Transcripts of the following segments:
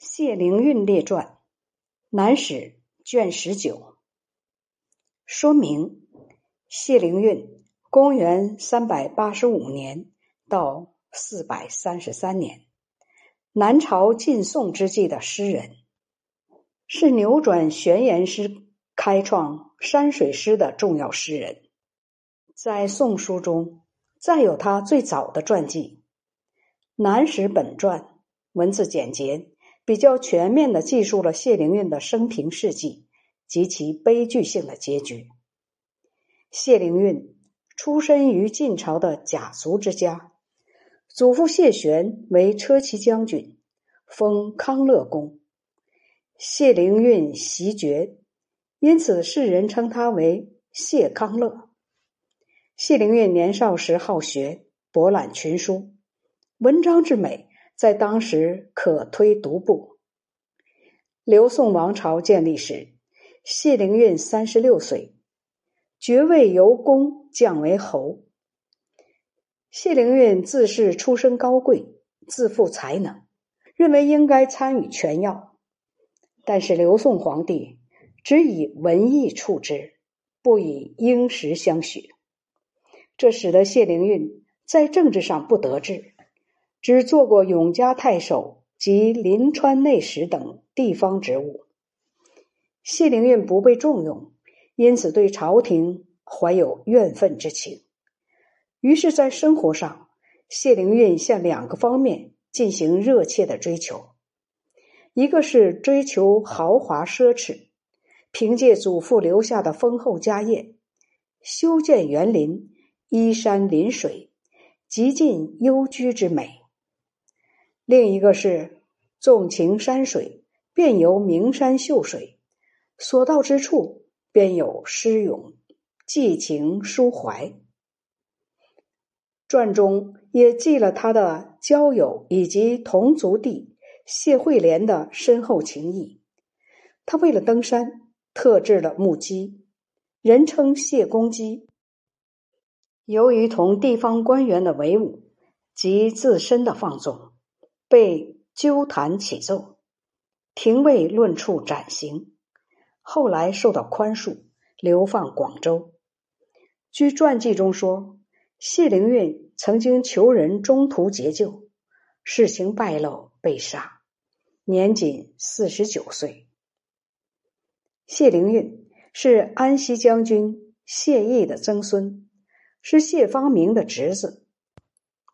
谢灵运列传，南史卷十九。说明：谢灵运，公元三百八十五年到四百三十三年，南朝晋宋之际的诗人，是扭转玄言诗、开创山水诗的重要诗人。在宋书中，再有他最早的传记《南史本传》，文字简洁。比较全面的记述了谢灵运的生平事迹及其悲剧性的结局。谢灵运出身于晋朝的甲族之家，祖父谢玄为车骑将军，封康乐公。谢灵运袭爵，因此世人称他为谢康乐。谢灵运年少时好学，博览群书，文章之美。在当时可推独步。刘宋王朝建立时，谢灵运三十六岁，爵位由公降为侯。谢灵运自恃出身高贵，自负才能，认为应该参与权要，但是刘宋皇帝只以文艺处之，不以英实相许，这使得谢灵运在政治上不得志。只做过永嘉太守及临川内史等地方职务。谢灵运不被重用，因此对朝廷怀有怨愤之情。于是，在生活上，谢灵运向两个方面进行热切的追求：一个是追求豪华奢侈，凭借祖父留下的丰厚家业，修建园林，依山临水，极尽幽居之美。另一个是纵情山水，便游名山秀水，所到之处便有诗咏，寄情抒怀。传中也记了他的交友以及同族弟谢惠莲的深厚情谊。他为了登山，特制了木屐，人称谢公屐。由于同地方官员的为伍及自身的放纵。被纠弹起奏，廷尉论处斩刑，后来受到宽恕，流放广州。据传记中说，谢灵运曾经求人中途解救，事情败露，被杀，年仅四十九岁。谢灵运是安西将军谢毅的曾孙，是谢方明的侄子，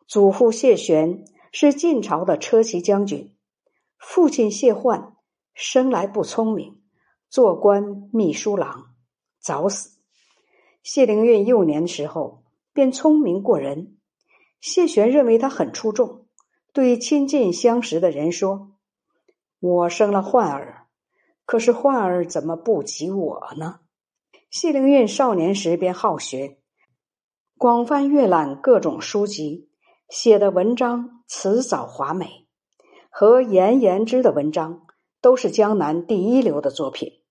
祖父谢玄。是晋朝的车骑将军，父亲谢焕生来不聪明，做官秘书郎，早死。谢灵运幼年时候便聪明过人，谢玄认为他很出众，对亲近相识的人说：“我生了焕儿，可是焕儿怎么不及我呢？”谢灵运少年时便好学，广泛阅览各种书籍。写的文章辞藻华美，和严言之的文章都是江南第一流的作品。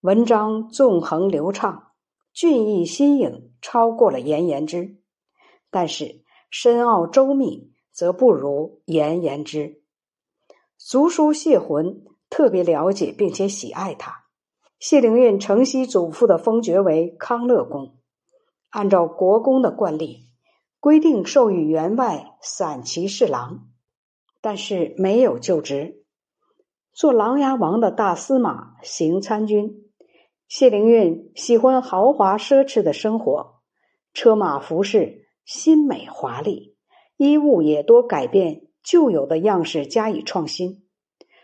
文章纵横流畅，俊逸新颖，超过了严言之，但是深奥周密，则不如严言之。族叔谢浑特别了解并且喜爱他。谢灵运承袭祖父的封爵为康乐公，按照国公的惯例。规定授予员外散骑侍郎，但是没有就职。做琅琊王的大司马行参军，谢灵运喜欢豪华奢侈的生活，车马服饰新美华丽，衣物也多改变旧有的样式加以创新，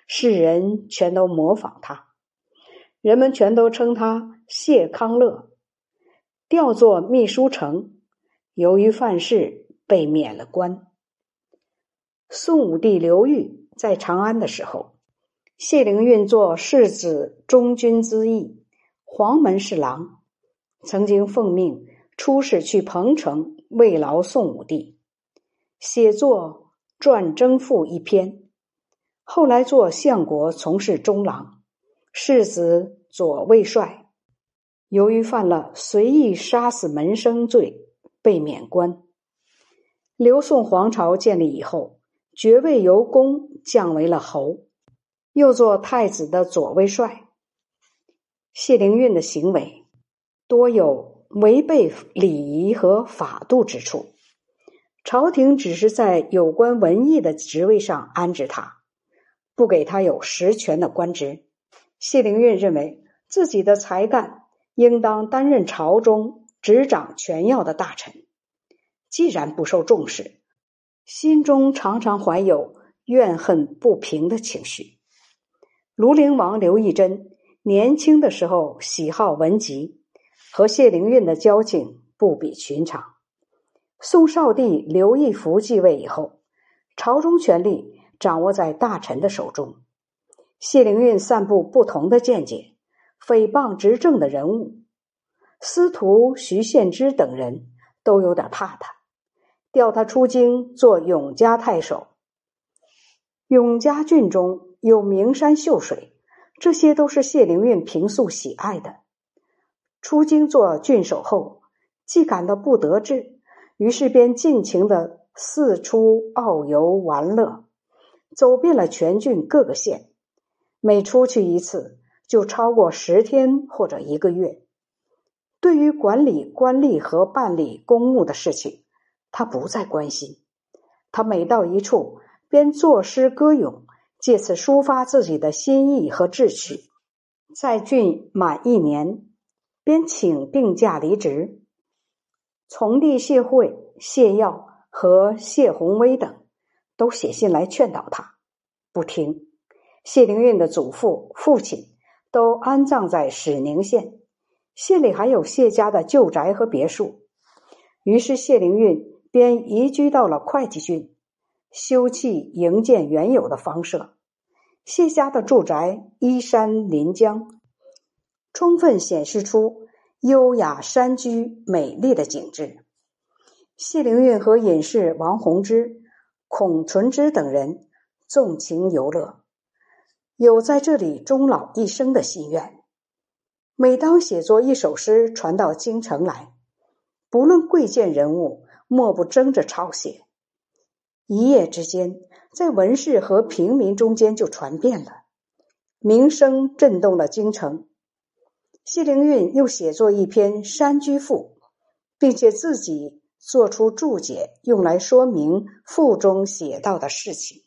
世人全都模仿他，人们全都称他谢康乐，调作秘书丞。由于犯事被免了官。宋武帝刘裕在长安的时候，谢灵运做世子中军资议、黄门侍郎，曾经奉命出使去彭城慰劳宋武帝，写作《传征赋》一篇。后来做相国，从事中郎，世子左卫帅，由于犯了随意杀死门生罪。被免官。刘宋皇朝建立以后，爵位由公降为了侯。又做太子的左卫帅。谢灵运的行为多有违背礼仪和法度之处，朝廷只是在有关文艺的职位上安置他，不给他有实权的官职。谢灵运认为自己的才干应当担任朝中执掌权要的大臣，既然不受重视，心中常常怀有怨恨不平的情绪。庐陵王刘义珍。年轻的时候喜好文集，和谢灵运的交情不比寻常。宋少帝刘义福继位以后，朝中权力掌握在大臣的手中。谢灵运散布不同的见解，诽谤执政的人物，司徒徐献之等人都有点怕他，调他出京做永嘉太守。永嘉郡中有名山秀水。这些都是谢灵运平素喜爱的。出京做郡守后，既感到不得志，于是便尽情的四处遨游玩乐，走遍了全郡各个县。每出去一次，就超过十天或者一个月。对于管理官吏和办理公务的事情，他不再关心。他每到一处，便作诗歌咏。借此抒发自己的心意和志趣，在郡满一年，便请病假离职。从弟谢惠、谢耀和谢鸿威等都写信来劝导他，不听。谢灵运的祖父、父亲都安葬在始宁县，县里还有谢家的旧宅和别墅。于是谢灵运便移居到了会稽郡。修葺营建原有的房舍，谢家的住宅依山临江，充分显示出优雅山居美丽的景致。谢灵运和隐士王洪之、孔纯之等人纵情游乐，有在这里终老一生的心愿。每当写作一首诗传到京城来，不论贵贱人物，莫不争着抄写。一夜之间，在文士和平民中间就传遍了，名声震动了京城。谢灵运又写作一篇《山居赋》，并且自己做出注解，用来说明赋中写到的事情。